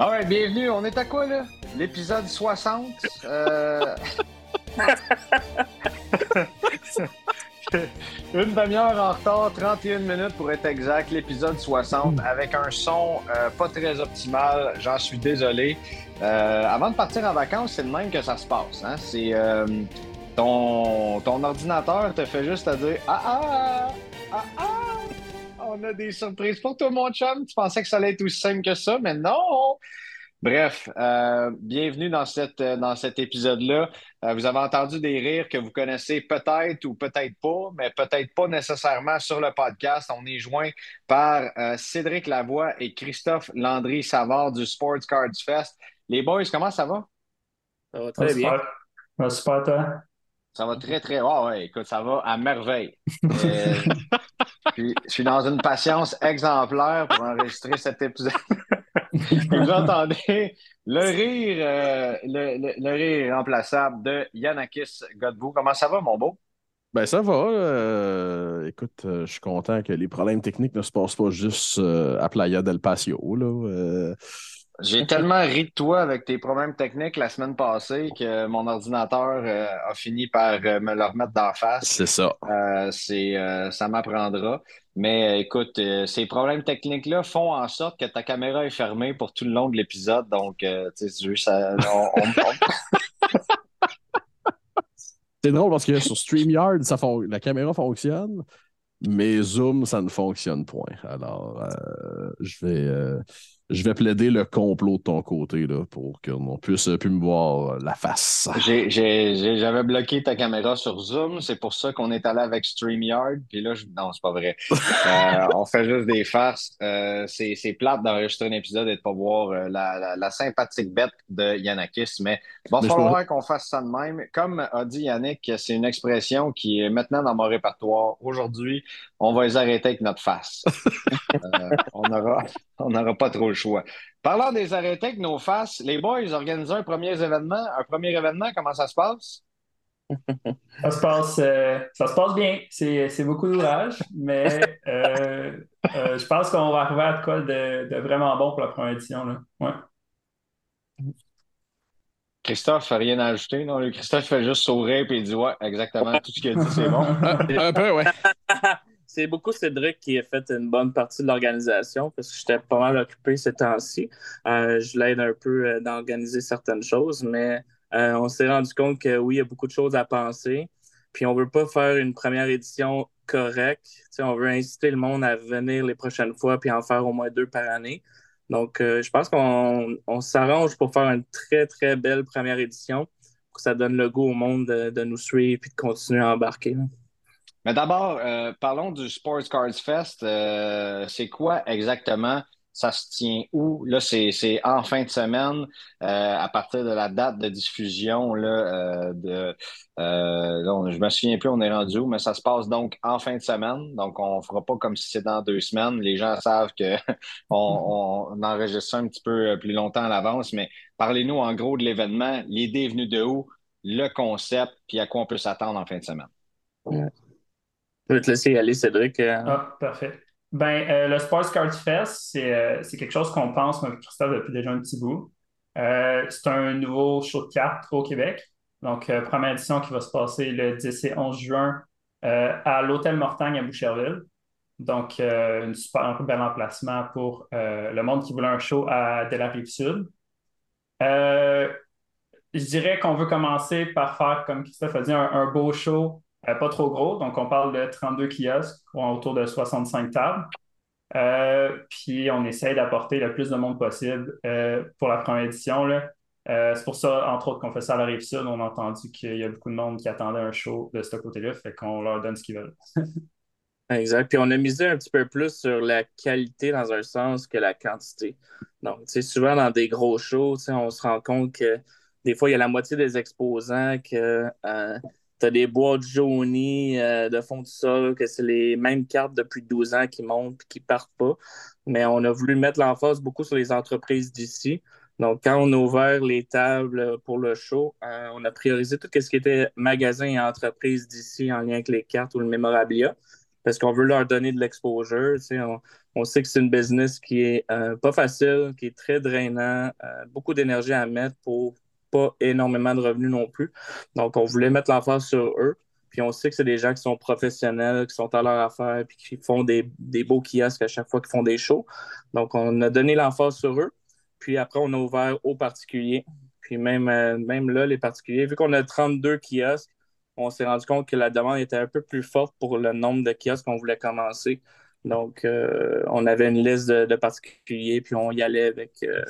Alright, bienvenue. On est à quoi, là? L'épisode 60. Euh... Une demi-heure en retard, 31 minutes pour être exact. L'épisode 60 avec un son euh, pas très optimal. J'en suis désolé. Euh, avant de partir en vacances, c'est le même que ça se passe. Hein? C'est ton, ton ordinateur te fait juste à dire Ah ah! Ah ah! On a des surprises pour toi, mon chum. Tu pensais que ça allait être aussi simple que ça, mais non! Bref, euh, bienvenue dans, cette, euh, dans cet épisode-là. Euh, vous avez entendu des rires que vous connaissez peut-être ou peut-être pas, mais peut-être pas nécessairement sur le podcast. On est joint par euh, Cédric Lavoie et Christophe Landry Savard du Sports Cards Fest. Les boys, comment ça va? Ça va très bien. Super. Ouais, super, toi? Ça va très, très. Ah ouais, écoute, ça va à merveille. Puis, je suis dans une patience exemplaire pour enregistrer cet épisode. Vous entendez le rire, euh, le rire irremplaçable de Yanakis Godbout. Comment ça va, mon beau? Ben ça va. euh, écoute, euh, je suis content que les problèmes techniques ne se passent pas juste euh, à Playa del Patio. Là. J'ai tellement ri de toi avec tes problèmes techniques la semaine passée que mon ordinateur euh, a fini par euh, me le remettre d'en face. c'est ça. Euh, c'est, euh, ça m'apprendra. Mais euh, écoute, euh, ces problèmes techniques-là font en sorte que ta caméra est fermée pour tout le long de l'épisode. Donc, euh, tu sais, ça, on- on- on- C'est drôle parce que sur StreamYard, ça fon- la caméra fonctionne, mais Zoom, ça ne fonctionne point. Alors, euh, je vais, euh, je vais plaider le complot de ton côté là, pour qu'on puisse euh, plus me voir la face. j'ai- j'ai- j'ai- j'avais bloqué ta caméra sur Zoom. C'est pour ça qu'on est allé avec StreamYard. Puis là, je... non, c'est pas vrai. Euh, on fait juste des farces. Euh, c'est, c'est plate d'enregistrer un épisode et de pas voir euh, la, la- la sympathique bête de Yannakis. Mais il va falloir qu'on fasse ça de même. Comme a dit Yannick, c'est une expression qui est maintenant dans mon répertoire. Aujourd'hui, on va les arrêter avec notre face. Euh, on n'aura on n'aura pas trop le choix. Parlant des arrêtés avec nos faces, les boys organisent un premier événement. Un premier événement, comment ça se passe? Ça se passe, euh, ça se passe bien. C'est, c'est beaucoup d'ouvrage, mais euh, euh, je pense qu'on va arriver à de quoi de, de vraiment bon pour la première édition. Là. Ouais. Christophe, rien à ajouter, non? Christophe fait juste sourire et il dit Ouais, exactement, tout ce qu'il a dit, c'est bon. Un peu, ouais. C'est beaucoup Cédric qui a fait une bonne partie de l'organisation parce que j'étais pas mal occupé ces temps-ci. Euh, je l'aide un peu euh, d'organiser certaines choses, mais euh, on s'est rendu compte que oui, il y a beaucoup de choses à penser. Puis on veut pas faire une première édition correcte. On veut inciter le monde à venir les prochaines fois puis en faire au moins deux par année. Donc, euh, je pense qu'on on s'arrange pour faire une très, très belle première édition pour que ça donne le goût au monde de, nous suivre puis de continuer à embarquer. Mais d'abord, euh, parlons du Sports Cards Fest. Euh, c'est quoi exactement? Ça se tient où? Là, c'est, en fin de semaine, euh, à partir de la date de diffusion. Là, de, je me souviens plus, on est rendu où, mais ça se passe donc en fin de semaine. Donc, on fera pas comme si c'était dans deux semaines. Les gens savent que on, enregistre ça un petit peu plus longtemps à l'avance. Mais parlez-nous en gros de l'événement. L'idée venue de où? Le concept, puis à quoi on peut s'attendre en fin de semaine? Je vais te laisser aller, Cédric. Euh, Ah, parfait. Ben, le Sports Card Fest, c'est quelque chose qu'on pense, Christophe, depuis déjà un petit bout. c'est un nouveau show de cartes au Québec. Donc, première édition qui va se passer le 10 et 11 juin à l'Hôtel Mortagne à Boucherville. Donc, euh, une super, un bel emplacement pour euh, le monde qui voulait un show à, de la rive sud. Euh, je dirais qu'on veut commencer par faire, comme Christophe a dit, un, beau show, pas trop gros. Donc, on parle de 32 kiosques autour de 65 tables. puis, on essaye d'apporter le plus de monde possible pour la première édition. c'est pour ça, entre autres, qu'on fait ça à la rive sud. On a entendu qu'il y a beaucoup de monde qui attendait un show de ce côté-là, fait qu'on leur donne ce qu'ils veulent. Exact. Puis on a misé un petit peu plus sur la qualité dans un sens que la quantité. Donc, tu sais, souvent dans des gros shows, on se rend compte que des fois, il y a la moitié des exposants que euh, tu as des boîtes jaunies euh, de fond du sol, que c'est les mêmes cartes depuis 12 ans qui montent et qui partent pas. Mais on a voulu mettre l'emphase beaucoup sur les entreprises d'ici. Donc, quand on a ouvert les tables pour le show, euh, on a priorisé tout ce qui était magasin et entreprise d'ici en lien avec les cartes ou le mémorabilia parce qu'on veut leur donner de l'exposure. On, on, sait que c'est une business qui est euh, pas facile, qui est très drainant, euh, beaucoup d'énergie à mettre pour pas énormément de revenus non plus. Donc, on voulait mettre l'emphase sur eux. Puis on sait que c'est des gens qui sont professionnels, qui sont à leur affaire, puis qui font des, des beaux kiosques à chaque fois qu'ils font des shows. Donc, on a donné l'emphase sur eux. Puis après, on a ouvert aux particuliers. Puis même, euh, même là, les particuliers, vu qu'on a 32 kiosques, on s'est rendu compte que la demande était un peu plus forte pour le nombre de kiosques qu'on voulait commencer. Donc, euh, on avait une liste de, particuliers, puis on y allait avec euh,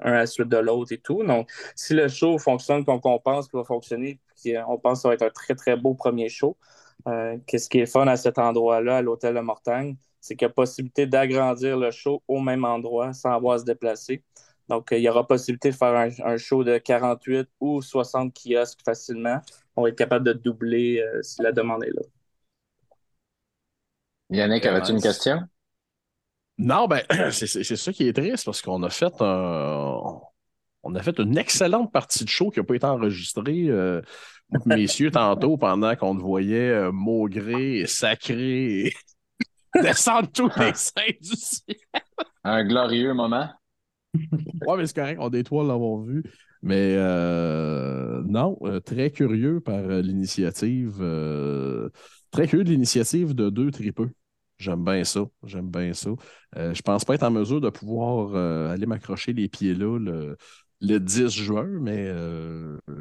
un à la suite de l'autre et tout. Donc, si le show fonctionne comme on pense qu'il va fonctionner, on pense que ça va être un très, très beau premier show. Euh, qu'est-ce qui est fun à cet endroit-là, à l'hôtel de Mortagne, c'est qu'il y a possibilité d'agrandir le show au même endroit sans avoir à se déplacer. Donc, il y aura possibilité de faire un, un show de 48 ou 60 kiosques facilement on va être capable de doubler euh, si la demande est là. Yannick, avais-tu une question? Non, ben, c'est ça qui est triste parce qu'on a fait on a fait une excellente partie de show qui n'a pas été enregistrée, euh, messieurs, tantôt, pendant qu'on te voyait euh, maugrer et sacré et descendre tous les seins du ciel. Un glorieux moment. ouais, mais c'est correct, on détoile l'avoir vu. Mais euh, non, très curieux par l'initiative. très curieux de l'initiative de deux tripeux. J'aime bien ça. J'aime bien ça. je pense pas être en mesure de pouvoir aller m'accrocher les pieds là le, le 10 juin, mais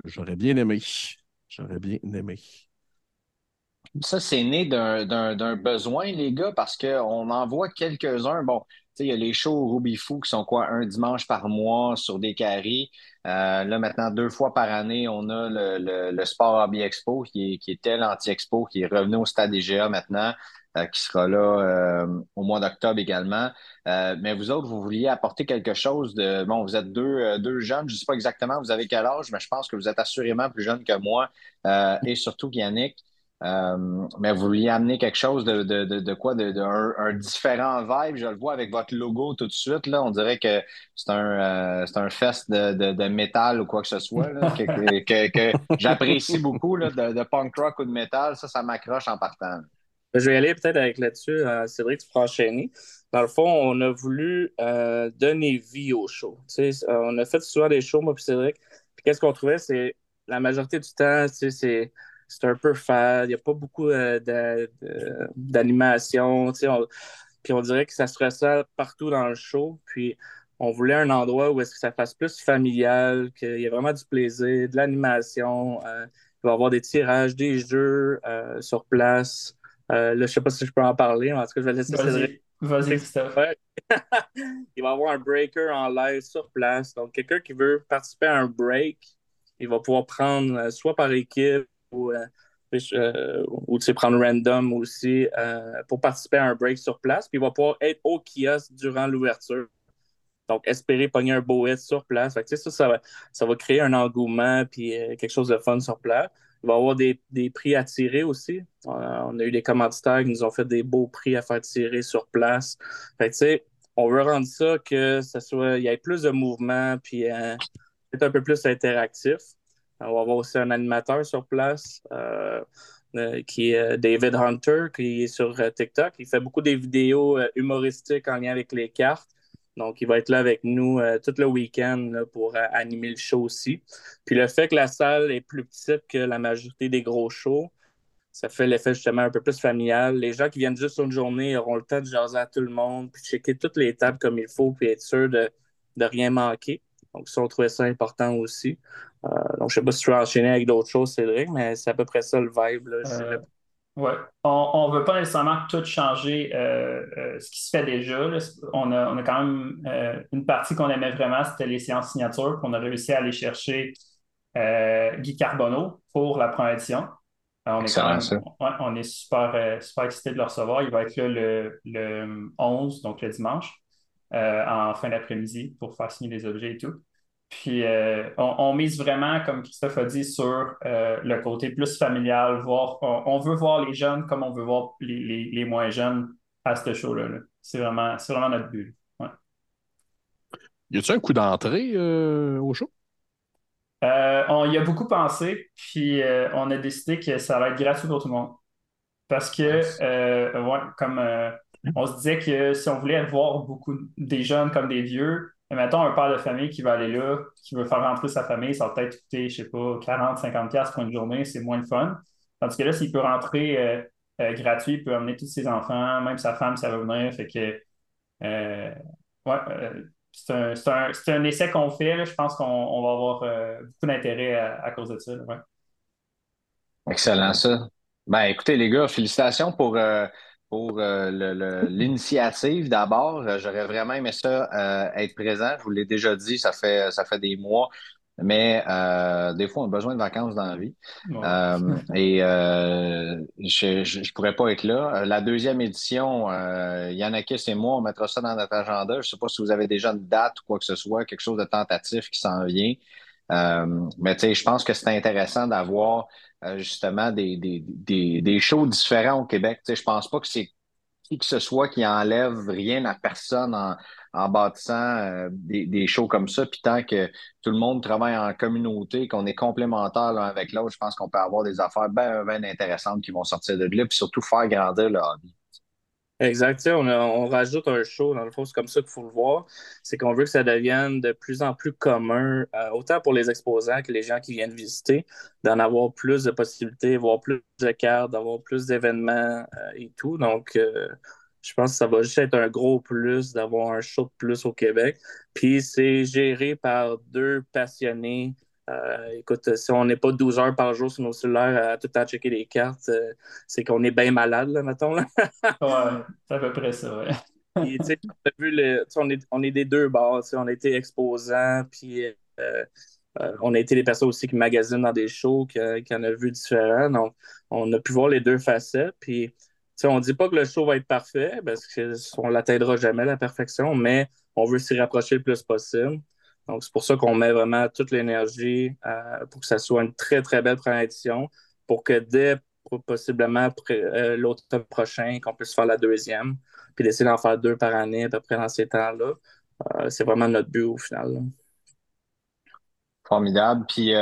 j'aurais bien aimé. J'aurais bien aimé. Ça, c'est né d'un besoin, les gars, parce qu'on en voit quelques-uns. Bon, il y a les shows Ruby Fou qui sont quoi, un dimanche par mois sur des carrés. Euh, là, maintenant, deux fois par année, on a le, Sport Hobby Expo qui, qui était l'anti-expo, qui est revenu au Stade IGA maintenant, euh, qui sera là euh, au mois d'octobre également. mais vous autres, vous vouliez apporter quelque chose de. Bon, vous êtes deux, deux jeunes, je ne sais pas exactement vous avez quel âge, mais je pense que vous êtes assurément plus jeune que moi et surtout Yannick. Euh, mais vous vouliez amener quelque chose de, de, de, quoi, de, un, différent vibe. Je le vois avec votre logo tout de suite. Là. On dirait que c'est un, euh, c'est un fest de, métal ou quoi que ce soit que, que, j'apprécie beaucoup là, de, punk rock ou de métal. Ça, ça m'accroche en partant. Je vais aller peut-être avec là-dessus, euh, Cédric, tu feras enchaîner. Dans le fond, on a voulu donner vie au show. on a fait souvent des shows, moi et Cédric. Puis qu'est-ce qu'on trouvait, c'est la majorité du temps, c'est c'est un peu fade. Il n'y a pas beaucoup euh, d'animation. Puis on dirait que ça se ressent partout dans le show. Puis on voulait un endroit où est-ce que ça fasse plus familial, qu'il y ait vraiment du plaisir, de l'animation. Euh, il va y avoir des tirages, des jeux euh, sur place. Là, je ne sais pas si je peux en parler, mais en tout cas, je vais laisser Vas-y, vas-y il va y avoir un breaker en live sur place. Donc, quelqu'un qui veut participer à un break, il va pouvoir prendre soit par équipe ou, euh, euh, prendre random aussi euh, pour participer à un break sur place. Puis il va pouvoir être au kiosque durant l'ouverture. Donc, espérer pogner un beau hit sur place. ça, ça, va, ça va créer un engouement puis quelque chose de fun sur place. Il va y avoir des, des prix à tirer aussi. on a eu des commanditaires qui nous ont fait des beaux prix à faire tirer sur place. Fait on veut rendre ça que ça soit, il y ait plus de mouvement puis peut-être un peu plus interactif. On va avoir aussi un animateur sur place. Euh, qui est David Hunter, qui est sur TikTok. Il fait beaucoup des vidéos humoristiques en lien avec les cartes. Donc, il va être là avec nous tout le week-end pour animer le show aussi. Puis le fait que la salle est plus petite que la majorité des gros shows, ça fait l'effet justement un peu plus familial. Les gens qui viennent juste une journée auront le temps de jaser à tout le monde, puis checker toutes les tables comme il faut, puis être sûr de, de rien manquer. Donc, ça, on trouvait ça important aussi. Euh, donc, je ne sais pas si tu veux enchaîner avec d'autres choses, Cédric, mais c'est à peu près ça le vibe. Là, euh, oui. On ne veut pas nécessairement tout changer euh, ce qui se fait déjà. On, a, on, a, quand même une partie qu'on aimait vraiment, c'était les séances signatures, qu'on a réussi à aller chercher Guy Carbonneau pour la première édition. on, est on est super, super excités de le recevoir. Il va être là le, le 11, donc le dimanche. Euh, en fin d'après-midi pour faire signer les objets et tout. Puis euh, on, mise vraiment, comme Christophe a dit, sur euh, le côté plus familial, voir, on, veut voir les jeunes comme on veut voir les, moins jeunes à ce show-là. C'est vraiment, vraiment notre but. Ouais. Y a-t-il un coup d'entrée au show? on y a beaucoup pensé, puis on a décidé que ça allait être gratuit pour tout le monde. Parce que, ouais, comme on se disait que si on voulait voir beaucoup des jeunes comme des vieux, mettons un père de famille qui va aller là, qui veut faire rentrer sa famille, ça va peut-être coûter, je sais pas, 40, 50 pour une journée, c'est moins de fun. Tandis que là, s'il peut rentrer euh, euh, gratuit, il peut amener tous ses enfants, même sa femme, ça va venir. Fait que, euh, ouais, c'est un, un, essai qu'on fait. Je pense qu'on va avoir beaucoup d'intérêt à, cause de ça. Excellent, ça. Ben, écoutez, les gars, félicitations pour pour euh, l'initiative d'abord. Euh, j'aurais vraiment aimé ça euh, être présent. Je vous l'ai déjà dit, ça fait, ça fait des mois. Mais des fois, on a besoin de vacances dans la vie. et je ne pourrais pas être là. La deuxième édition, Yannakis et moi, on mettra ça dans notre agenda. Je ne sais pas si vous avez déjà une date ou quoi que ce soit, quelque chose de tentatif qui s'en vient. mais tu sais, je pense que c'est intéressant d'avoir euh, justement des, des, des, des, shows différents au Québec. Sais, je pense pas que c'est qui que ce soit qui enlève rien à personne en, en bâtissant euh, des, des, shows comme ça. Puis tant que tout le monde travaille en communauté, qu'on est complémentaires l'un avec l'autre, je pense qu'on peut avoir des affaires bien, bien intéressantes qui vont sortir de là, puis surtout faire grandir le hobby. Exact. On, on, rajoute un show, dans le fond, c'est comme ça qu'il faut le voir. C'est qu'on veut que ça devienne de plus en plus commun, euh, autant pour les exposants que les gens qui viennent visiter, d'en avoir plus de possibilités, voir plus de cartes, d'avoir plus d'événements euh, et tout. Donc, euh, je pense que ça va juste être un gros plus d'avoir un show de plus au Québec. Puis, c'est géré par deux passionnés euh, écoute, si on n'est pas 12 heures par jour sur nos cellulaires à tout le temps checker les cartes, euh, c'est qu'on est bien malade, là, mettons. Là. ouais, c'est à peu près ça, ouais. Puis, vu le, on, est, on est des deux bords, on a été exposants, puis euh, on a été les personnes aussi qui magasinent dans des shows, qui, qui en a vu différents. Donc, on a pu voir les deux facettes. Puis, on ne dit pas que le show va être parfait, parce qu'on ne l'atteindra jamais, la perfection, mais on veut s'y rapprocher le plus possible. Donc, c'est pour ça qu'on met vraiment toute l'énergie euh, pour que ça soit une très, très belle première édition, pour que dès possiblement euh, l'automne prochain, qu'on puisse faire la deuxième, puis d'essayer d'en faire deux par année à peu près dans ces temps-là. Euh, c'est vraiment notre but au final. Formidable. Puis,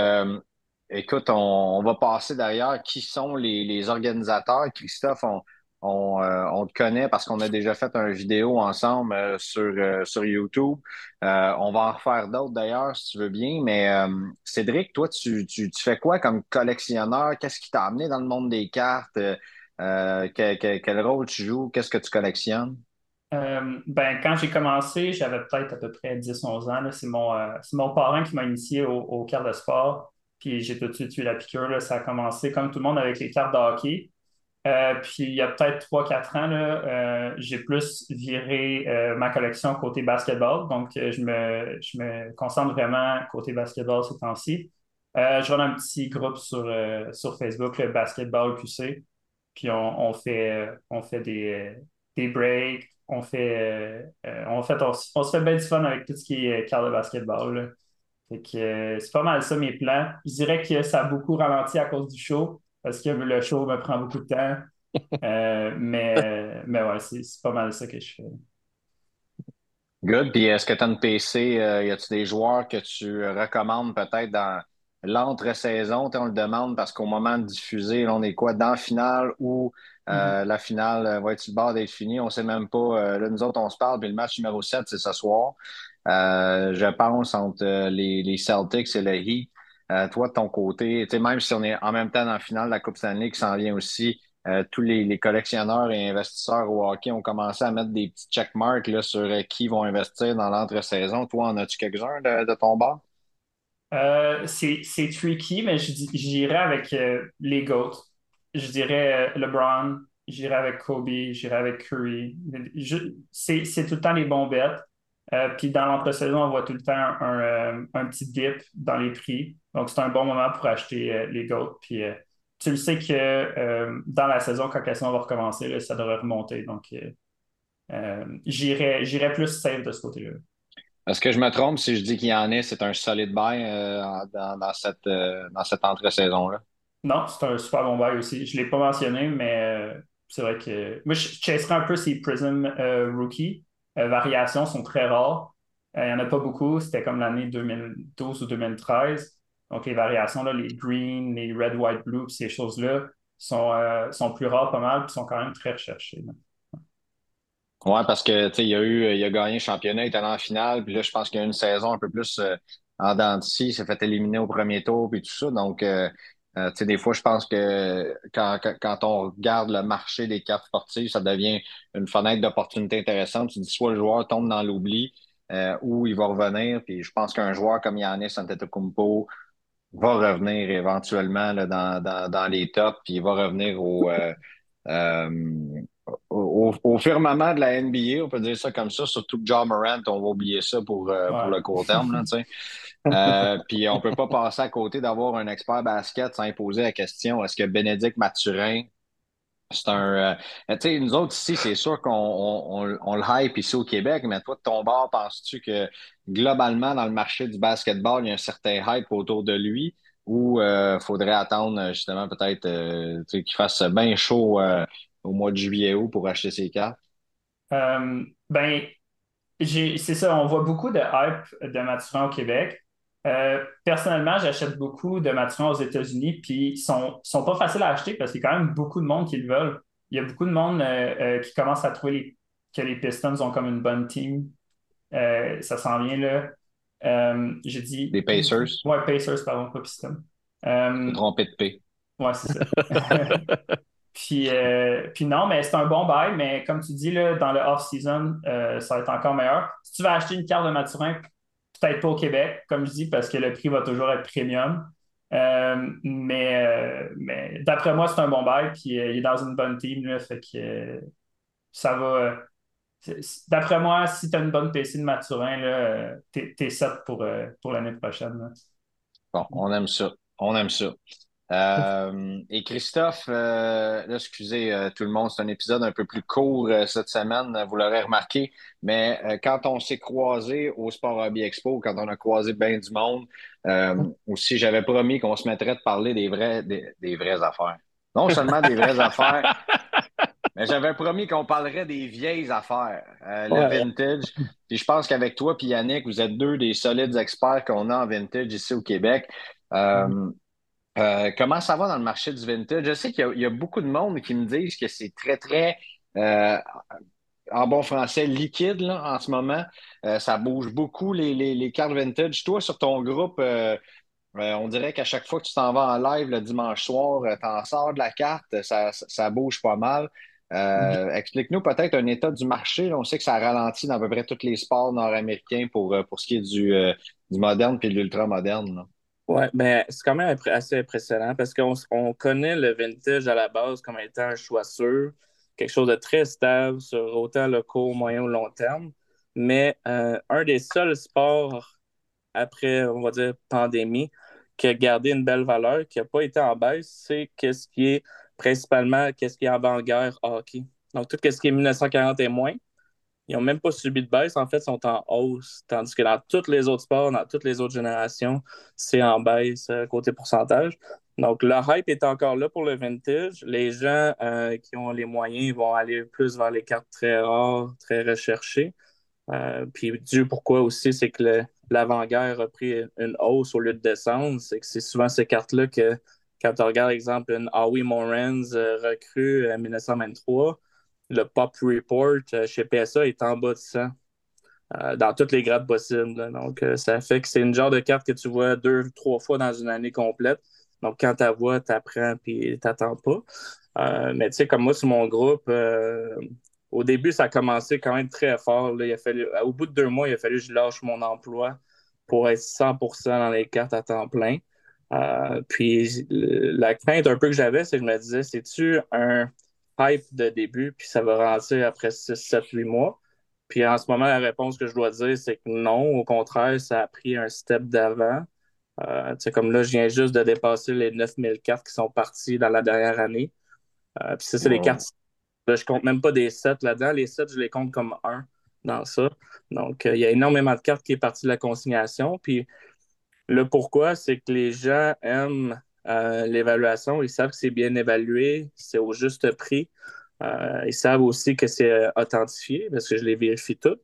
écoute, on, va passer derrière qui sont les, les organisateurs? Christophe, on, euh, on, te connaît parce qu'on a déjà fait une vidéo ensemble euh, sur, euh, sur YouTube. on va en refaire d'autres d'ailleurs, si tu veux bien. Mais Cédric, toi, tu, fais quoi comme collectionneur? Qu'est-ce qui t'a amené dans le monde des cartes? Quel, rôle tu joues? Qu'est-ce que tu collectionnes? ben, quand j'ai commencé, j'avais peut-être à peu près 10-11 ans. C'est mon, mon parent qui m'a initié aux cartes de sport. Puis j'ai tout de suite eu la piqûre. Ça a commencé comme tout le monde avec les cartes de hockey. Euh, puis il y a peut-être 3-4 ans, euh, j'ai plus viré euh, ma collection côté basketball. Donc, je me, je me concentre vraiment côté basketball ces temps-ci. je run un petit groupe sur, sur Facebook, le Basketball QC. Puis on, fait, on fait des, des breaks, on fait, on, fait on, se fait bien du fun avec tout ce qui est quart de basketball. c'est pas mal ça mes plans. Je dirais que ça a beaucoup ralenti à cause du show parce que le show me prend beaucoup de temps. Euh, mais, mais ouais, c'est pas mal ça que je fais. Good. Puis est-ce que tu as une PC, euh, y a-tu des joueurs que tu recommandes peut-être dans l'entre-saison? On le demande parce qu'au moment de diffuser, on est quoi, dans la finale ou mm-hmm. la finale va être sur le bord d'être finie? On ne sait même pas. là, nous autres, on se parle, puis le match numéro 7, c'est ce soir. je pense entre les, les Celtics et le Heat. Toi, de ton côté, même si on est en même temps la finale de la Coupe Stanley qui s'en vient aussi, euh, tous les, collectionneurs et investisseurs au hockey ont commencé à mettre des petits checkmarks là, sur euh, qui vont investir dans l'entre-saison. Toi, en as-tu quelques-uns de, ton bord? Euh, c'est tricky, mais j'irais avec les GOAT. Je dirais LeBron, j'irais avec Kobe, j'irais avec Curry. C'est tout le temps les bons bêtes. Puis dans l'entre-saison, on voit tout le temps un, un, petit dip dans les prix. Donc, c'est un bon moment pour acheter les GOAT. Puis tu le sais que euh, dans la saison, quand la saison va recommencer, ça devrait remonter. Donc, euh, euh, j'irais plus safe de ce côté-là. Est-ce que je me trompe si je dis qu'il y en a, c'est un solide bail dans, cette, dans cette entre-saison-là? Non, c'est un super bon bail aussi. Je ne l'ai pas mentionné, mais c'est vrai que. Moi, je chasserais un peu ces Prism Rookie. Variations sont très rares. Il n'y en a pas beaucoup. C'était comme l'année 2012 ou 2013. Donc, les variations, là, les green, les red, white, blue, ces choses-là sont, euh, sont plus rares pas mal, et sont quand même très recherchées. Oui, parce que il a eu, il a gagné le championnat, il est allé en finale, puis là, je pense qu'il y a une saison un peu plus euh, en dents il s'est fait éliminer au premier tour, puis tout ça. Donc, euh, des fois, je pense que quand, quand, on regarde le marché des cartes sportives, ça devient une fenêtre d'opportunité intéressante. Tu dis soit le joueur tombe dans l'oubli ou il va revenir. Puis je pense qu'un joueur comme Yannis Antetokounmpo, va revenir éventuellement là, dans, dans, dans, les tops, puis il va revenir au, euh, euh, au, au, firmament de la NBA, on peut dire ça comme ça, surtout que John Morant, on va oublier ça pour, euh, pour le court terme. Là, euh, puis on peut pas passer à côté d'avoir un expert basket sans poser la question est-ce que Bénédicte Mathurin c'est un. tu sais, nous autres ici, c'est sûr qu'on on, on, le hype ici au Québec, mais toi, de ton bord, penses-tu que globalement, dans le marché du basketball, il y a un certain hype autour de lui ou il euh, faudrait attendre justement peut-être euh, qu'il fasse bien chaud euh, au mois de juillet août pour acheter ses cartes? ben, c'est ça, on voit beaucoup de hype de Mathurin au Québec. personnellement, j'achète beaucoup de Mathurin aux États-Unis, puis ils sont, sont pas faciles à acheter parce qu'il y a quand même beaucoup de monde qui le veulent. Il y a beaucoup de monde qui commence à trouver que les Pistons ont comme une bonne team euh, ça s'en vient là. Euh, j'ai dit. Des Pacers? Ouais, Pacers, pardon, pas Piston. Euh, trompé de P. Ouais, c'est ça. puis, puis non, mais c'est un bon bail, mais comme tu dis, là, dans le off-season, ça va être encore meilleur. Si tu veux acheter une carte de Maturin, peut-être pas au Québec, comme je dis, parce que le prix va toujours être premium. mais, mais d'après moi, c'est un bon bail, puis il est dans une bonne team, là, fait que ça va D'après moi, si tu as une bonne PC de Maturin, tu es, set pour, euh, pour l'année prochaine. Bon, on aime ça. On aime ça. Euh, et Christophe, euh, excusez tout le monde, c'est un épisode un peu plus court cette semaine, vous l'aurez remarqué, mais quand on s'est croisé au Sport Hobby Expo, quand on a croisé bien du monde, aussi j'avais promis qu'on se mettrait de parler des, vrais, des vraies affaires. Non seulement des vraies affaires, mais j'avais promis qu'on parlerait des vieilles affaires, euh, le vintage. Puis je pense qu'avec toi puis Yannick, vous êtes deux des solides experts qu'on a en vintage ici au Québec. Euh, euh, comment ça va dans le marché du vintage? Je sais qu'il y, a beaucoup de monde qui me disent que c'est très, très, en bon français, liquide là, en ce moment. ça bouge beaucoup les, les, cartes vintage. Toi, sur ton groupe, on dirait qu'à chaque fois que tu t'en vas en live le dimanche soir, tu en sors de la carte, ça, ça bouge pas mal. Euh, explique-nous peut-être un état du marché. On sait que ça ralentit dans à peu près tous les sports nord-américains pour, euh, pour ce qui est du, euh, du moderne puis de l'ultra-moderne. Oui, ben, c'est quand même assez impressionnant parce qu'on connaît le vintage à la base comme étant un choix sûr, quelque chose de très stable sur autant le court, moyen ou long terme. Mais un des seuls sports après, on va dire, pandémie, qui a gardé une belle valeur, qui n'a pas été en baisse, c'est ce qui est principalement qu'est-ce qui est avant-guerre hockey. Donc, tout ce qui est 1940 et moins, ils n'ont même pas subi de baisse. En fait, ils sont en hausse. Tandis que dans tous les autres sports, dans toutes les autres générations, c'est en baisse euh, côté pourcentage. Donc, le hype est encore là pour le vintage. Les gens euh, qui ont les moyens vont aller plus vers les cartes très rares, très recherchées. Euh, puis, Dieu pourquoi aussi, c'est que l'avant-guerre a pris une hausse au lieu de descendre, c'est que c'est souvent ces cartes-là que, quand tu regardes, exemple, une Howie Morans recrue en 1923, le Pop Report euh, chez PSA est en bas de 100. Euh, dans toutes les grades possibles. Donc, ça fait que c'est une genre de carte que tu vois deux, trois fois dans une année complète. Donc, quand tu vois, tu apprends puis tu n'attends pas. mais tu sais, comme moi, sur mon groupe, au début, ça a commencé quand même très fort. Il a fallu, au bout de deux mois, il a fallu que je lâche mon emploi pour être 100% dans les cartes à temps plein. Euh, puis la crainte un peu que j'avais, c'est que je me disais, c'est-tu un hype de début, puis ça va rentrer après 6, 7, 8 mois? Puis en ce moment, la réponse que je dois dire, c'est que non. Au contraire, ça a pris un step d'avant. Euh, comme là, je viens juste de dépasser les 9000 cartes qui sont parties dans la dernière année. Euh, puis ça, c'est les cartes je compte même pas des sets là-dedans. Les sets, je les compte comme un dans ça. Donc, euh, il y a énormément de cartes qui est partie de la consignation. Puis le pourquoi, c'est que les gens aiment euh, l'évaluation. Ils savent que c'est bien évalué, c'est au juste prix. Euh, ils savent aussi que c'est authentifié parce que je les vérifie toutes.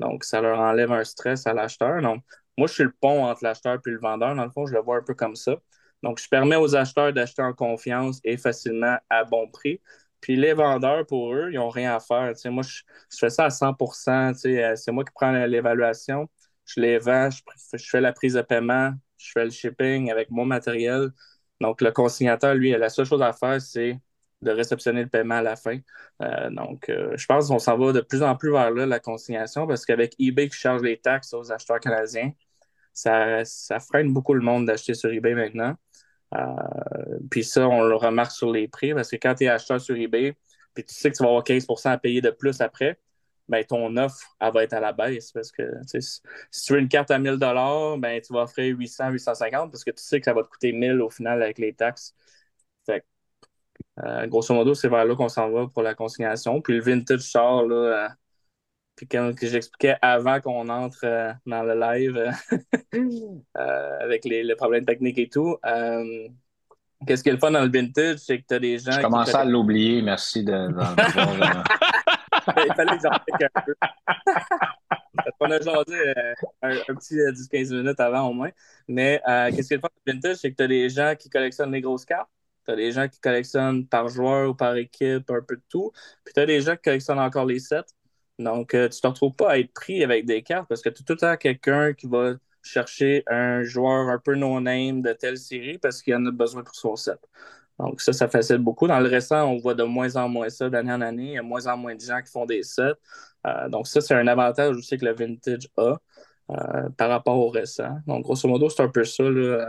Donc, ça leur enlève un stress à l'acheteur. Donc, moi, je suis le pont entre l'acheteur et le vendeur. Dans le fond, je le vois un peu comme ça. Donc, je permets aux acheteurs d'acheter en confiance et facilement à bon prix. Puis les vendeurs, pour eux, ils n'ont rien à faire. moi, je, fais ça à 100 euh, C'est moi qui prends l'évaluation, je les vends, je, fais la prise de paiement, je fais le shipping avec mon matériel. Donc, le consignateur, lui, la seule chose à faire, c'est de réceptionner le paiement à la fin. Euh, donc, euh, je pense qu'on s'en va de plus en plus vers là, la consignation, parce qu'avec eBay qui charge les taxes aux acheteurs canadiens, ça, freine beaucoup le monde d'acheter sur eBay maintenant. Euh, puis ça, on le remarque sur les prix parce que quand tu es acheteur sur eBay, puis tu sais que tu vas avoir 15% à payer de plus après, ben, ton offre, elle va être à la baisse parce que si tu veux une carte à 1000 ben, tu vas offrir 800, 850 parce que tu sais que ça va te coûter 1000 au final avec les taxes. Fait euh, grosso modo, c'est vers là qu'on s'en va pour la consignation. Puis le vintage sort, là, euh, puis comme que j'expliquais avant qu'on entre euh, dans le live euh, avec les, les, problèmes techniques et tout, euh, qu'est-ce qui est le fun dans le vintage, c'est que tu as des gens. Je commençais à l'oublier, merci de. Il fallait que j'en un peu. On a jasé un, un, petit 10-15 minutes avant au moins. Mais qu'est-ce qui est le fun le vintage, c'est que tu as des gens qui collectionnent les grosses cartes. Tu as des gens qui collectionnent par joueur ou par équipe, un peu de tout. Puis tu as des gens qui collectionnent encore les sets. Donc, euh, tu ne te retrouves pas à être pris avec des cartes parce que tu as tout le temps quelqu'un qui va chercher un joueur un peu no-name de telle série parce qu'il en a besoin pour son set. Donc, ça, ça facilite beaucoup. Dans le récent, on voit de moins en moins ça d'année en année. Il y a de moins en moins de gens qui font des sets. Euh, donc, ça, c'est un avantage aussi que le vintage a. Euh, par rapport au récent. Donc, grosso modo, c'est un peu ça. Le,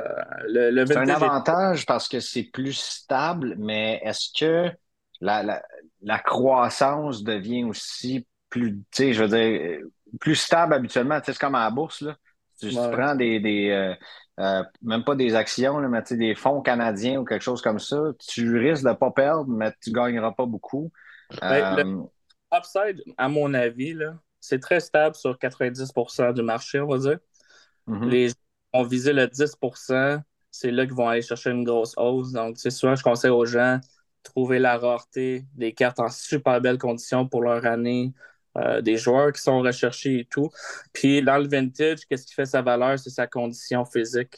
c'est un avantage parce que c'est plus stable, mais est-ce que la, la, croissance devient aussi plus, je veux dire, plus stable habituellement? C'est comme à la bourse, là. Tu, prends des, des euh, euh, même pas des actions, là, mais des fonds canadiens ou quelque chose comme ça, tu risques de ne pas perdre, mais tu ne gagneras pas beaucoup. Ben, le euh, upside, à mon avis, c'est très stable sur 90% du marché, on va dire. Mm-hmm. Les gens vont viser le 10% c'est là qu'ils vont aller chercher une grosse hausse. Donc, c'est souvent, je conseille aux gens trouver la rareté des cartes en super belles conditions pour leur année, euh, des joueurs qui sont recherchés et tout. Puis dans le vintage, qu'est-ce qui fait sa valeur? C'est sa condition physique.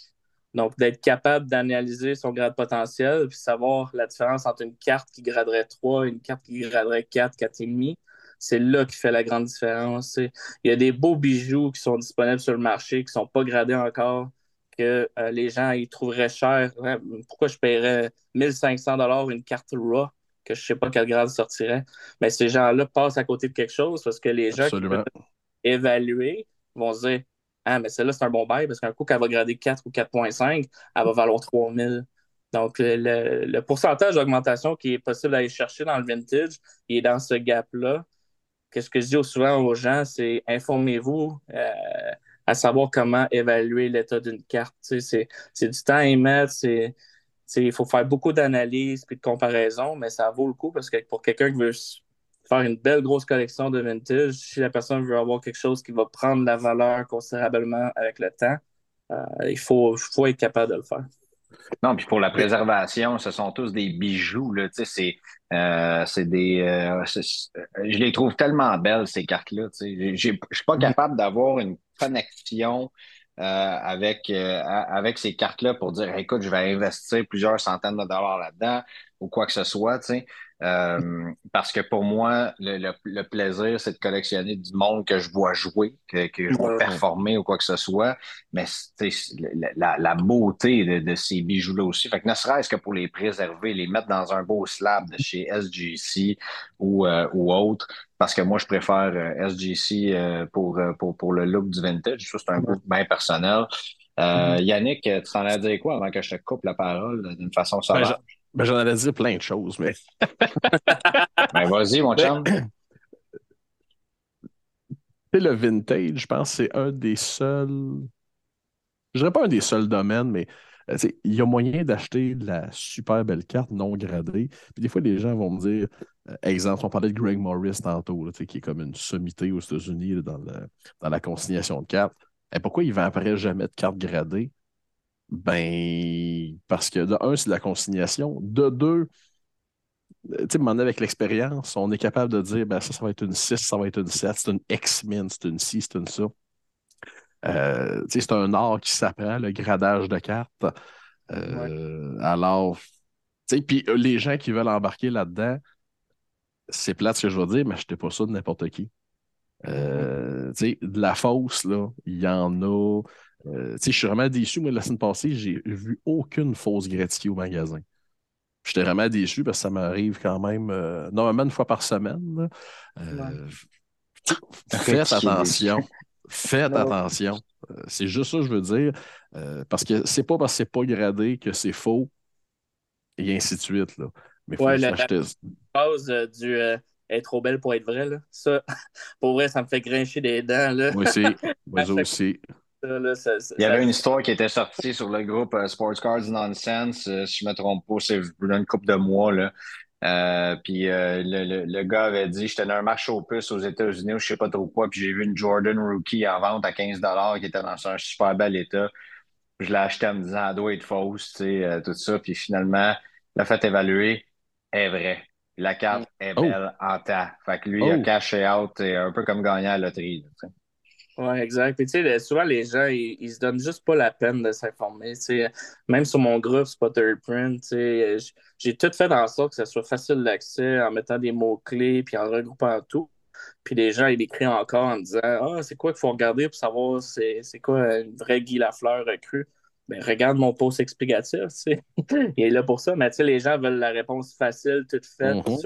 Donc, d'être capable d'analyser son grade potentiel, puis savoir la différence entre une carte qui graderait 3 et une carte qui graderait 4, 4,5, c'est là qui fait la grande différence. Il y a des beaux bijoux qui sont disponibles sur le marché, qui ne sont pas gradés encore, que euh, les gens ils trouveraient cher. Pourquoi je paierais 1500 une carte RAW? Que je ne sais pas quel grade sortirait. Mais ces gens-là passent à côté de quelque chose parce que les gens qui peuvent évaluer vont se dire Ah, mais celle-là, c'est un bon bail parce qu'un coup, qu'elle va grader 4 ou 4,5, elle va valoir 3000. Donc, le, pourcentage d'augmentation qui est possible d'aller chercher dans le vintage, il est dans ce gap-là. Qu'est-ce que je dis souvent aux gens, c'est informez-vous euh, à savoir comment évaluer l'état d'une carte. C'est du temps à y mettre, c'est il faut faire beaucoup d'analyses et de comparaisons, mais ça vaut le coup parce que pour quelqu'un qui veut faire une belle grosse collection de vintage, si la personne veut avoir quelque chose qui va prendre la valeur considérablement avec le temps, euh, il faut, faut être capable de le faire. Non, puis pour la préservation, ce sont tous des bijoux. Là, c'est, euh, c'est des, euh, je les trouve tellement belles, ces cartes-là. Je ne suis pas capable d'avoir une connexion euh, avec, euh, avec ces cartes-là pour dire écoute, je vais investir plusieurs centaines de dollars là-dedans ou quoi que ce soit. Tu sais. Euh, parce que pour moi, le, le, plaisir, c'est de collectionner du monde que je vois jouer, que, que je vois performer ou quoi que ce soit. Mais la, la, beauté de, de ces bijoux-là aussi. Fait que ne serait-ce que pour les préserver, les mettre dans un beau slab de chez SGC ou, euh, ou autre, parce que moi, je préfère euh, SGC pour, pour, pour le look du vintage. Ça, c'est un goût bien personnel. Mm-hmm. Yannick, tu t'en as dit quoi avant que je te coupe la parole d'une façon ben, sauvage? Ben, j'en allais dire plein de choses, mais. ben, vas-y, mon chum. le vintage, je pense que c'est un des seuls. Je dirais pas un des seuls domaines, mais euh, il y a moyen d'acheter de la super belle carte non gradée. Puis des fois, les gens vont me dire, euh, exemple, on parlait de Greg Morris tantôt, qui est comme une sommité aux États-Unis dans, dans la consignation de cartes. Et pourquoi il ne vend après jamais de cartes gradées? Ben, parce que de un, c'est de la consignation. De deux, tu sais, avec l'expérience, on est capable de dire, ben, ça, ça va être une 6, ça va être une 7, c'est une X-Min, c'est une 6, c'est une ça. Euh, c'est un art qui s'apprend, le gradage de cartes. Euh, alors, puis euh, les gens qui veulent embarquer là-dedans, c'est plate ce que je veux dire, mais achetez pas ça de n'importe qui. de la fausse, là, il y en a. Euh, je suis vraiment déçu. Moi, la semaine passée, j'ai vu aucune fausse Gretzky au magasin. J'étais vraiment déçu parce que ça m'arrive quand même euh, normalement une fois par semaine. Euh, faites attention. Faites attention. c'est juste ça que je veux dire. parce que c'est pas parce que c'est pas gradé que c'est faux et ainsi de suite. Là. Mais il faut ouais, la, phrase du est trop belle pour être vrai. Là. Ça, pour vrai, ça me fait grincher des dents. Là. Moi aussi. Moi aussi. Il y avait une histoire qui était sortie sur le groupe euh, Sports Cards Nonsense, euh, si je ne me trompe pas, c'est une couple de mois. Là. Euh, puis le, le, gars avait dit J'étais dans un marché aux puces aux États-Unis ou je sais pas trop quoi, puis j'ai vu une Jordan Rookie en vente à 15 qui était dans un super bel état. Je l'ai acheté en me disant Elle doit être fausse, tu sais, tout ça. Puis finalement, la fait évaluer est vrai. La carte est oh. belle en temps. Fait que lui, il a oh. caché out, un peu comme gagner à la loterie. Oui, exact. Puis, tu sais, souvent, les gens, ils, ils, se donnent juste pas la peine de s'informer. Même sur mon groupe Spotter Print, j'ai tout fait en sorte que ça soit facile d'accès en mettant des mots-clés puis en regroupant tout. Puis les gens, ils écrivent encore en disant Ah, c'est quoi qu'il faut regarder pour savoir c'est quoi une vraie Guy Lafleur recrue. Ben, regarde mon post explicatif, tu Il est là pour ça, mais tu sais, les gens veulent la réponse facile, toute faite. Mm-hmm.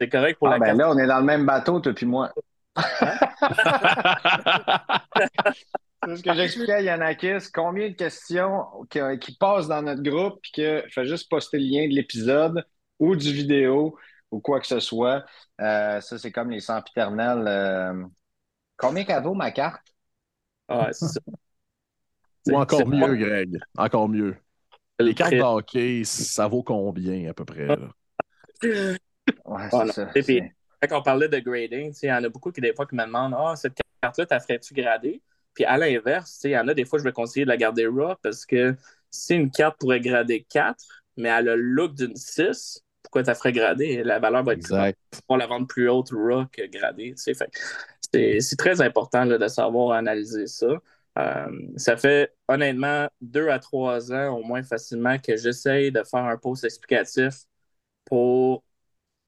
C'est correct pour ah, la ben Là, on est dans le même bateau, toi puis moi. C'est ce que j'expliquais à Yanakis. Combien de questions qui, passent dans notre groupe puis que fais juste poster le lien de l'épisode ou du vidéo ou quoi que ce soit. Euh, ça, c'est comme les sempiternels. Euh... Combien qu'elle vaut ma carte? Ah, c'est ça. Ou encore mieux, Greg. Encore mieux. Les cartes d'hockey, ça vaut combien à peu près? Ouais, c'est ça quand on parlait de grading, il y en a beaucoup qui, des fois, qui me demandent Ah, cette carte-là, tu ferais-tu grader Puis à l'inverse, il y en a des fois, je vais conseiller de la garder raw parce que si une carte pourrait grader 4, mais elle a le look d'une 6, pourquoi tu ferais grader? La valeur va être exact. On la vendre plus haute raw que gradée. C'est très important là, de savoir analyser ça. Euh, ça fait honnêtement deux à trois ans au moins facilement que j'essaye de faire un post explicatif pour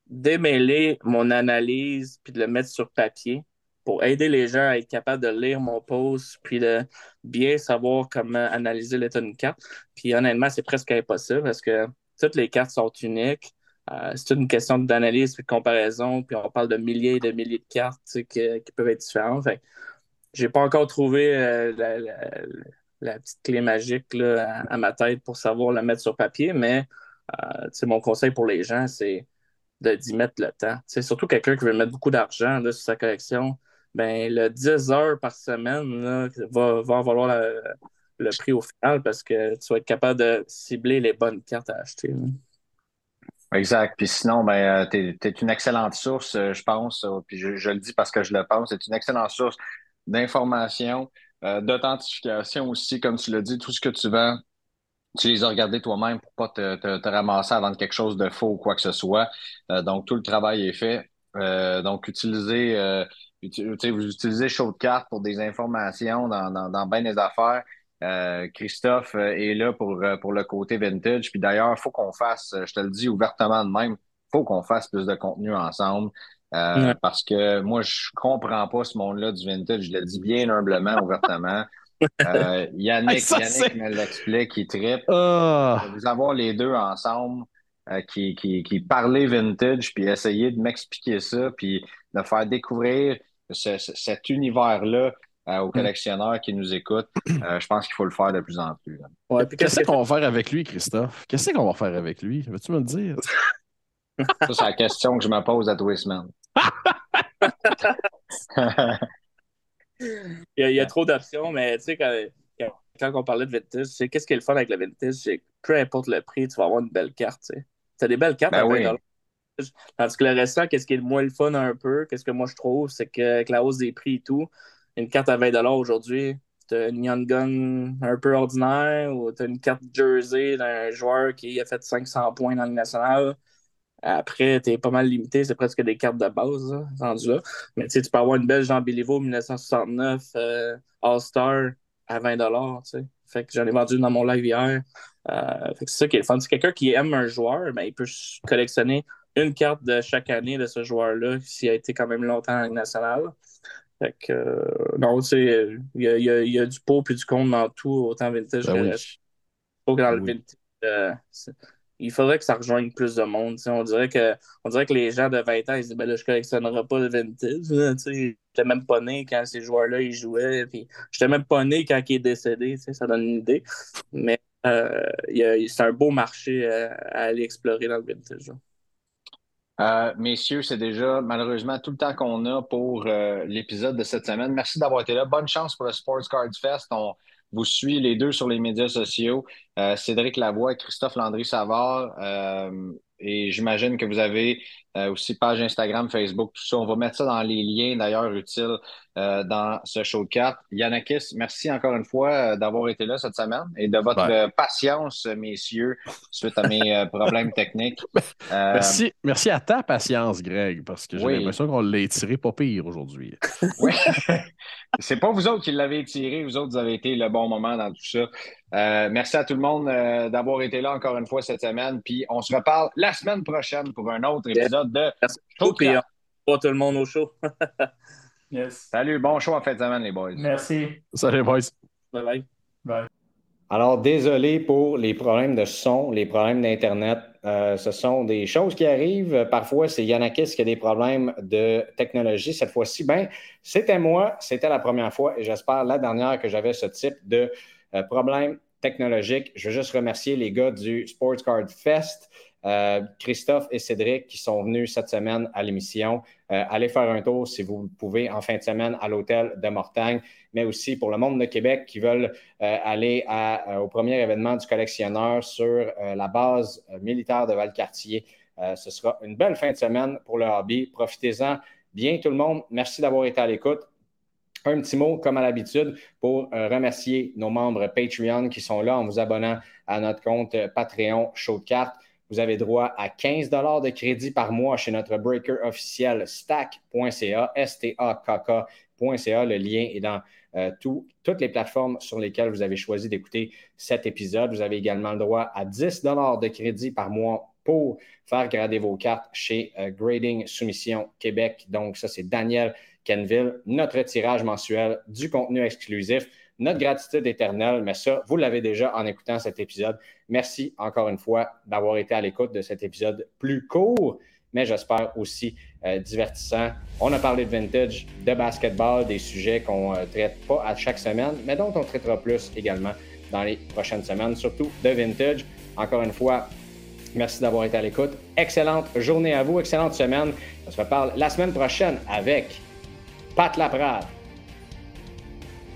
démêler mon analyse puis de le mettre sur papier pour aider les gens à être capables de lire mon post puis de bien savoir comment analyser l'état d'une carte. Puis honnêtement, c'est presque impossible parce que toutes les cartes sont uniques. Euh, c'est une question d'analyse et de comparaison, puis on parle de milliers et de milliers de cartes qui, peuvent être différentes. Je j'ai pas encore trouvé euh, la, petite clé magique là, à, ma tête pour savoir la mettre sur papier, mais euh, mon conseil pour les gens, c'est d'y mettre le temps. C'est surtout quelqu'un qui veut mettre beaucoup d'argent sur sa collection. Ben, le 10 heures par semaine va, va en valoir le prix au final parce que tu vas être capable de cibler les bonnes cartes à acheter. Exact. Puis sinon, ben, tu es, une excellente source, euh, je pense. Euh, puis je, le dis parce que je le pense. C'est une excellente source d'information, euh, d'authentification aussi, comme tu l'as dit, tout ce que tu vends tu les as regardés toi-même pour pas te, te, ramasser avant quelque chose de faux ou quoi que ce soit. donc, tout le travail est fait. donc, utilisez, vous utilisez Show de carte pour des informations dans, dans, dans bien des affaires. Euh, Christophe euh, est là pour, euh, pour le côté vintage. Puis d'ailleurs, il faut qu'on fasse, je te le dis ouvertement de même, il faut qu'on fasse plus de contenu ensemble. Parce que moi, je comprends pas ce monde-là du vintage. Je le dis bien humblement, ouvertement. Yannick, Yannick me l'explique, il tripe. Ah. Vous avoir les deux ensemble, qui, qui, qui parlaient vintage, puis essayer de m'expliquer ça, puis de faire découvrir cet univers-là euh, aux mm. collectionneurs qui nous écoutent, euh, je pense qu'il faut le faire de plus en plus. Qu'est-ce qu'on va faire avec lui, Christophe? Qu'est-ce qu'on va faire avec lui? Veux-tu me le dire? Ça, c'est la question que je me pose à tous les semaines. il, y a, trop d'options, mais tu sais, quand, quand, on parlait de vintage, c'est qu'est-ce qui est le fun avec le vintage? C'est peu importe le prix, tu vas avoir une belle carte. Tu as des belles cartes ben à oui. Tandis que le restant, qu'est-ce qui est le moins le fun un peu, qu'est-ce que moi je trouve, c'est qu'avec la hausse des prix et tout, une carte à 20 aujourd'hui, tu as une Young Gun un peu ordinaire ou tu as une carte jersey d'un joueur qui a fait 500 points dans le national. Après, tu es pas mal limité, c'est presque des cartes de base, rendu là. Mais tu peux avoir une belle Jean Béliveau 1969 euh, All-Star à 20 tu sais. Fait que j'en ai vendu dans mon live hier. Euh, fait que c'est ça qui est le fun. C'est quelqu'un qui aime un joueur, mais il peut collectionner une carte de chaque année de ce joueur-là, s'il a été quand même longtemps en national. Fait que, euh, non, tu sais, il y a, y, y a, du pot et du compte dans tout, autant vintage ben que oui. Pas que dans le ben vintage. Il faudrait que ça rejoigne plus de monde. On dirait, que, on dirait que les gens de 20 ans, ils se disent ben là, je collectionnerai pas le vintage. J'étais même pas né quand ces joueurs-là ils jouaient. Puis j'étais même pas né quand il est décédé. Ça donne une idée. Mais euh, c'est un beau marché à, aller explorer dans le vintage. Euh, messieurs, c'est déjà malheureusement tout le temps qu'on a pour euh, l'épisode de cette semaine. Merci d'avoir été là. Bonne chance pour le Sports Cards Fest. Vous suit les deux sur les médias sociaux. Euh, Cédric Lavoie et Christophe Landry-Savard. et j'imagine que vous avez euh, aussi page Instagram, Facebook, tout ça. On va mettre ça dans les liens d'ailleurs utiles euh, dans ce show de cartes. Yanakis, merci encore une fois euh, d'avoir été là cette semaine et de votre patience, messieurs, suite à mes problèmes techniques. merci, merci à ta patience, Greg, parce que j'ai l'impression qu'on l'a étiré pas pire aujourd'hui. oui. C'est pas vous autres qui l'avez étiré, vous autres, vous avez été le bon moment dans tout ça. merci à tout le monde d'avoir été là encore une fois cette semaine. Puis on se reparle la semaine prochaine pour un autre épisode de show. pas tout le monde au show. yes. Salut, bon show en fin de semaine, les boys. Merci. Salut, boys. Bye bye. Bye. Alors, désolé pour les problèmes de son, les problèmes d'Internet. Euh, ce sont des choses qui arrivent. Parfois, c'est Yanakis qui a des problèmes de technologie. Cette fois-ci, ben, c'était moi. C'était la première fois et j'espère la dernière que j'avais ce type de euh, problème technologique. Je veux juste remercier les gars du Sports Card Fest. Euh, Christophe et Cédric qui sont venus cette semaine à l'émission. Euh, allez faire un tour si vous pouvez en fin de semaine à l'hôtel de Mortagne, mais aussi pour le monde de Québec qui veulent euh, aller au premier événement du collectionneur sur la base militaire de Valcartier. ce sera une belle fin de semaine pour le hobby. Profitez-en bien tout le monde. Merci d'avoir été à l'écoute. Un petit mot, comme à l'habitude, pour remercier nos membres Patreon qui sont là en vous abonnant à notre compte Patreon Show de cartes. Vous avez droit à 15 de crédit par mois chez notre breaker officiel stack.ca, S-T-A-K-K.ca. Le lien est dans euh, toutes les plateformes sur lesquelles vous avez choisi d'écouter cet épisode. Vous avez également le droit à 10 de crédit par mois pour faire grader vos cartes chez euh, Grading Soumission Québec. Donc, ça, c'est Daniel Kenville, notre tirage mensuel du contenu exclusif notre gratitude éternelle, mais ça, vous l'avez déjà en écoutant cet épisode. Merci encore une fois d'avoir été à l'écoute de cet épisode plus court, mais j'espère aussi euh, divertissant. On a parlé de vintage, de basketball, des sujets qu'on ne euh, traite pas à chaque semaine, mais dont on traitera plus également dans les prochaines semaines, surtout de vintage. Encore une fois, merci d'avoir été à l'écoute. Excellente journée à vous, excellente semaine. On se reparle la semaine prochaine avec Pat Laprade.